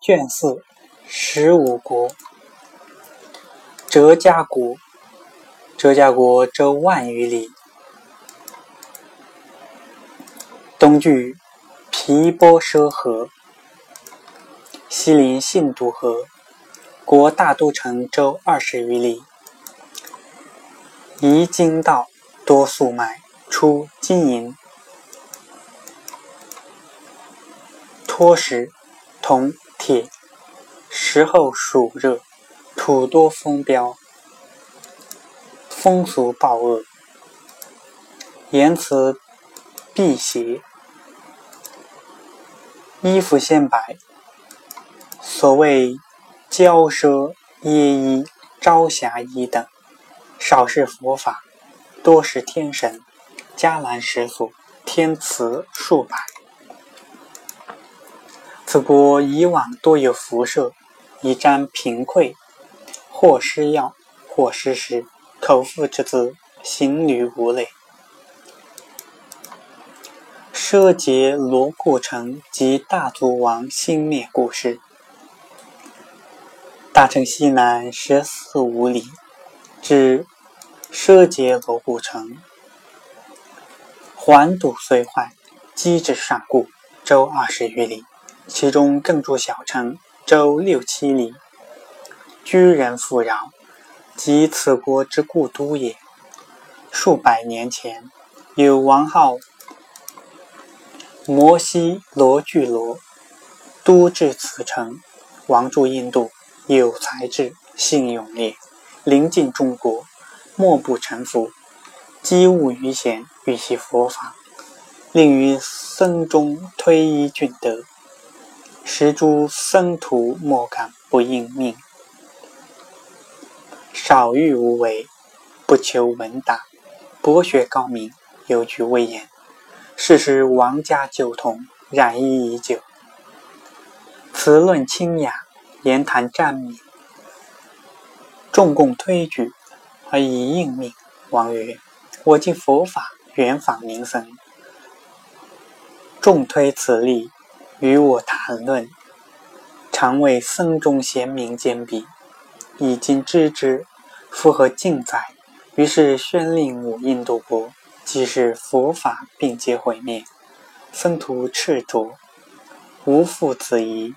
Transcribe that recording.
卷四十五国，哲家国。哲家国周万余里，东距皮波舍河，西临信都河，国大都城周二十余里。宜经道，多粟麦，出金银，脱石，铜。铁，时候暑热，土多风飙，风俗暴恶，言辞辟邪，衣服鲜白。所谓骄奢耶衣、朝霞衣等，少是佛法，多是天神。迦兰石所，天慈数百。此国以往多有辐射，以沾贫困，或施药，或施食，口腹之资，行旅无累。奢劫罗故城及大足王兴灭故事。大城西南十四五里，至奢劫罗故城，环堵虽坏，机至上固，周二十余里。其中更著小城，周六七里，居人富饶，即此国之故都也。数百年前，有王号摩西罗巨罗，都至此城。王住印度，有才智，性勇烈，临近中国，莫不臣服。机务于贤，与其佛法，令于僧中推一俊德。时诸僧徒莫敢不应命，少欲无为，不求闻达，博学高明，有据威严。是时王家九童，染衣已久，辞论清雅，言谈湛敏，众共推举，而以应命。王曰：“我今佛法，远访名僧，众推此例。”与我谈论，常为僧中贤明兼比，已经知之，复何敬哉？于是宣令五印度国，即是佛法并皆毁灭，僧徒赤足，无父子矣。